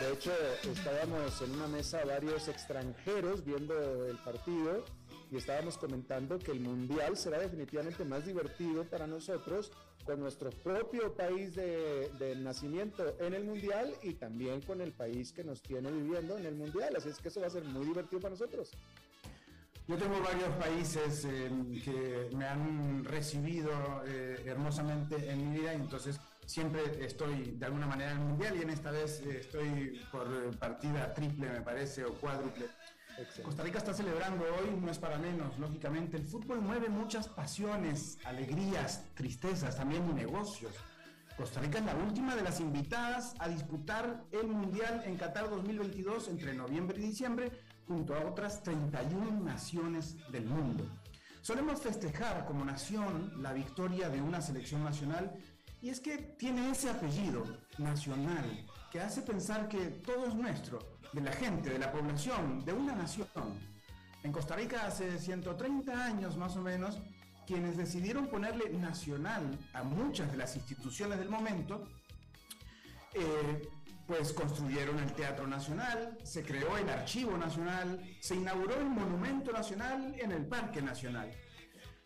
De hecho, estábamos en una mesa varios extranjeros viendo el partido y estábamos comentando que el Mundial será definitivamente más divertido para nosotros con nuestro propio país de, nacimiento en el Mundial y también con el país que nos tiene viviendo en el Mundial. Así es que eso va a ser muy divertido para nosotros. Yo tengo varios países eh, que me han recibido eh, hermosamente en mi vida y entonces siempre estoy de alguna manera en el Mundial y en esta vez eh, estoy por partida triple me parece o cuádruple. Costa Rica está celebrando hoy, no es para menos, lógicamente. El fútbol mueve muchas pasiones, alegrías, tristezas, también negocios. Costa Rica es la última de las invitadas a disputar el Mundial en Qatar 2022 entre noviembre y diciembre, junto a otras 31 naciones del mundo. Solemos festejar como nación la victoria de una selección nacional y es que tiene ese apellido, nacional, que hace pensar que todo es nuestro de la gente, de la población, de una nación. En Costa Rica hace 130 años más o menos, quienes decidieron ponerle nacional a muchas de las instituciones del momento, eh, pues construyeron el Teatro Nacional, se creó el Archivo Nacional, se inauguró el Monumento Nacional en el Parque Nacional.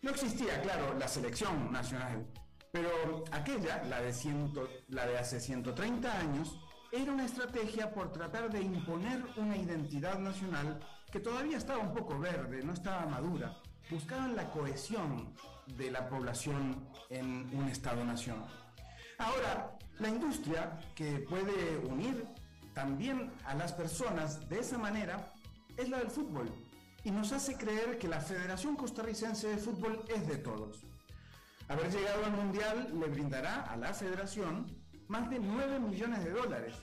No existía, claro, la selección nacional, pero aquella, la de, ciento, la de hace 130 años, era una estrategia por tratar de imponer una identidad nacional que todavía estaba un poco verde, no estaba madura. Buscaban la cohesión de la población en un Estado-nación. Ahora, la industria que puede unir también a las personas de esa manera es la del fútbol y nos hace creer que la Federación Costarricense de Fútbol es de todos. Haber llegado al Mundial le brindará a la Federación más de 9 millones de dólares.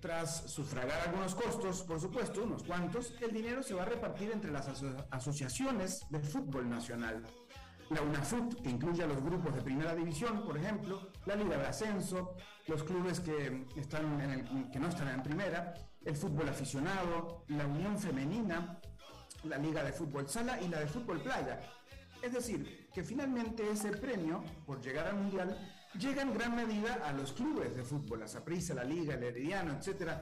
Tras sufragar algunos costos, por supuesto, unos cuantos, el dinero se va a repartir entre las asociaciones de fútbol nacional. La UNAFUT, que incluye a los grupos de primera división, por ejemplo, la Liga de Ascenso, los clubes que, están en el, que no están en primera, el fútbol aficionado, la Unión Femenina, la Liga de Fútbol Sala y la de Fútbol Playa. Es decir, que finalmente ese premio, por llegar al Mundial, llega en gran medida a los clubes de fútbol, la Saprissa, la Liga, el Herediano, etc.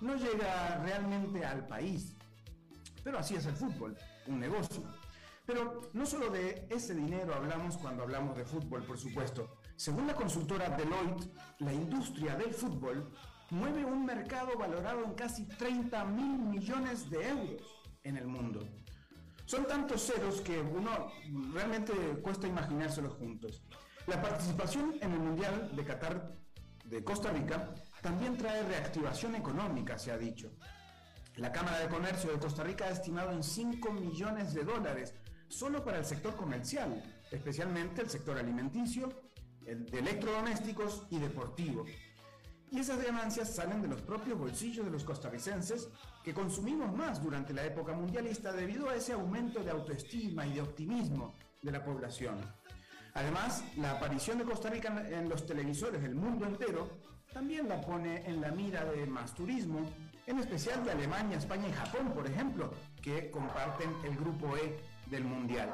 No llega realmente al país. Pero así es el fútbol, un negocio. Pero no solo de ese dinero hablamos cuando hablamos de fútbol, por supuesto. Según la consultora Deloitte, la industria del fútbol mueve un mercado valorado en casi 30 mil millones de euros en el mundo. Son tantos ceros que uno realmente cuesta imaginárselos juntos. La participación en el Mundial de Qatar de Costa Rica también trae reactivación económica, se ha dicho. La Cámara de Comercio de Costa Rica ha estimado en 5 millones de dólares solo para el sector comercial, especialmente el sector alimenticio, el de electrodomésticos y deportivo. Y esas ganancias salen de los propios bolsillos de los costarricenses que consumimos más durante la época mundialista debido a ese aumento de autoestima y de optimismo de la población. Además, la aparición de Costa Rica en los televisores del mundo entero también la pone en la mira de más turismo, en especial de Alemania, España y Japón, por ejemplo, que comparten el grupo E del Mundial.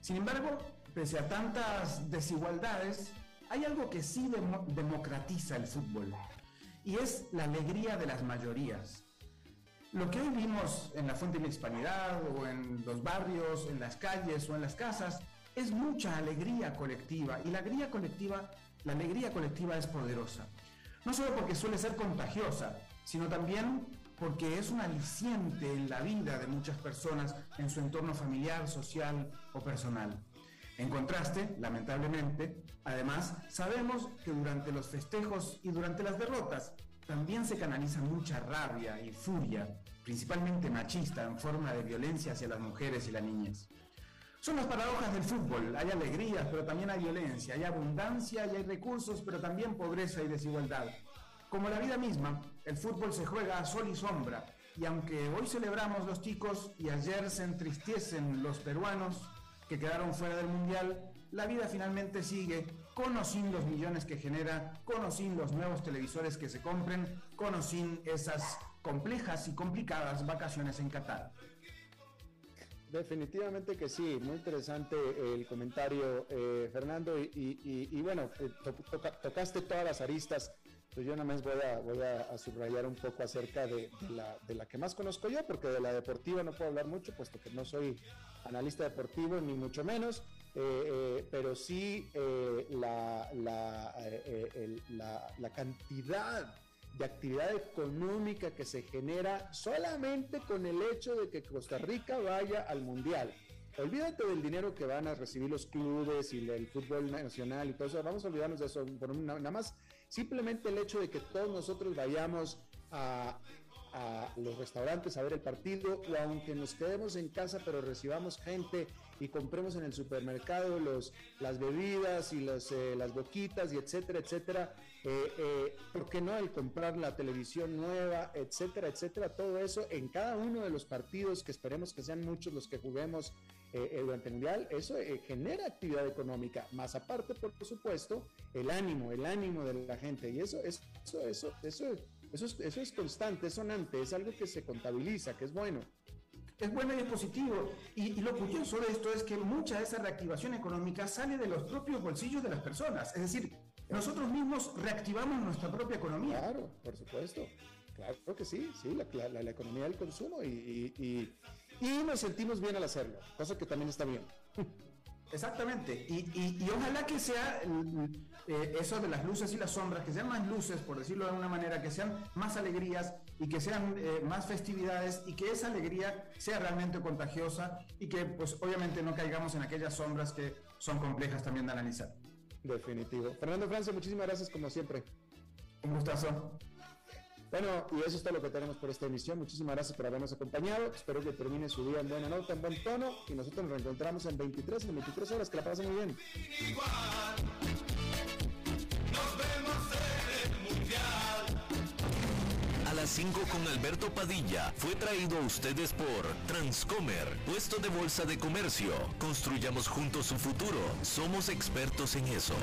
Sin embargo, pese a tantas desigualdades, hay algo que sí democratiza el fútbol, y es la alegría de las mayorías. Lo que hoy vimos en la Fuente de la Hispanidad o en los barrios, en las calles o en las casas es mucha alegría colectiva y la alegría colectiva, la alegría colectiva es poderosa. No solo porque suele ser contagiosa, sino también porque es un aliciente en la vida de muchas personas en su entorno familiar, social o personal. En contraste, lamentablemente, además, sabemos que durante los festejos y durante las derrotas también se canaliza mucha rabia y furia, principalmente machista, en forma de violencia hacia las mujeres y las niñas. Son las paradojas del fútbol. Hay alegrías, pero también hay violencia. Hay abundancia y hay recursos, pero también pobreza y desigualdad. Como la vida misma, el fútbol se juega a sol y sombra. Y aunque hoy celebramos los chicos y ayer se entristecen los peruanos que quedaron fuera del Mundial, la vida finalmente sigue con o sin los millones que genera, con o sin los nuevos televisores que se compren, con o sin esas complejas y complicadas vacaciones en Qatar. Definitivamente que sí, muy interesante el comentario, eh, Fernando, y, bueno, eh, tocaste todas las aristas, pues yo nada más voy a, voy a, subrayar un poco acerca de, la, que más conozco yo, porque de la deportiva no puedo hablar mucho, puesto que no soy analista deportivo, ni mucho menos, eh, pero sí la, la, la cantidad de actividad económica que se genera solamente con el hecho de que Costa Rica vaya al Mundial. Olvídate del dinero que van a recibir los clubes y el fútbol nacional y todo eso. Vamos a olvidarnos de eso. nada más, simplemente el hecho de que todos nosotros vayamos a los restaurantes a ver el partido o aunque nos quedemos en casa pero recibamos gente y compremos en el supermercado los, las bebidas y los, eh, las boquitas y etcétera, etcétera. Eh, eh, ¿Por qué no el comprar la televisión nueva, etcétera, etcétera? Todo eso en cada uno de los partidos, que esperemos que sean muchos los que juguemos durante el Mundial, eso genera actividad económica, más aparte, por supuesto, el ánimo, el ánimo de la gente. Y eso, eso, eso, eso, eso, es, eso es constante, es sonante, es algo que se contabiliza, que es bueno es bueno y es positivo. Y, lo curioso de esto es que mucha de esa reactivación económica sale de los propios bolsillos de las personas. Es decir, nosotros mismos reactivamos nuestra propia economía. Claro, por supuesto. Claro que sí, sí, la, la, economía del consumo y, y, y, nos sentimos bien al hacerlo, cosa que también está bien. (laughs) Exactamente, y, ojalá que sea eh, eso de las luces y las sombras, que sean más luces, por decirlo de alguna manera, que sean más alegrías y que sean eh, más festividades y que esa alegría sea realmente contagiosa y que pues obviamente no caigamos en aquellas sombras que son complejas también de analizar. Definitivo. Fernando Francia, muchísimas gracias como siempre. Un gustazo. Bueno, y eso es todo lo que tenemos por esta emisión. Muchísimas gracias por habernos acompañado. Espero que termine su día en buena nota, en buen tono. Y nosotros nos reencontramos en 23, en 23 horas. Que la pasen muy bien. A las 5 con Alberto Padilla fue traído a ustedes por Transcomer, puesto de bolsa de comercio. Construyamos juntos su futuro. Somos expertos en eso.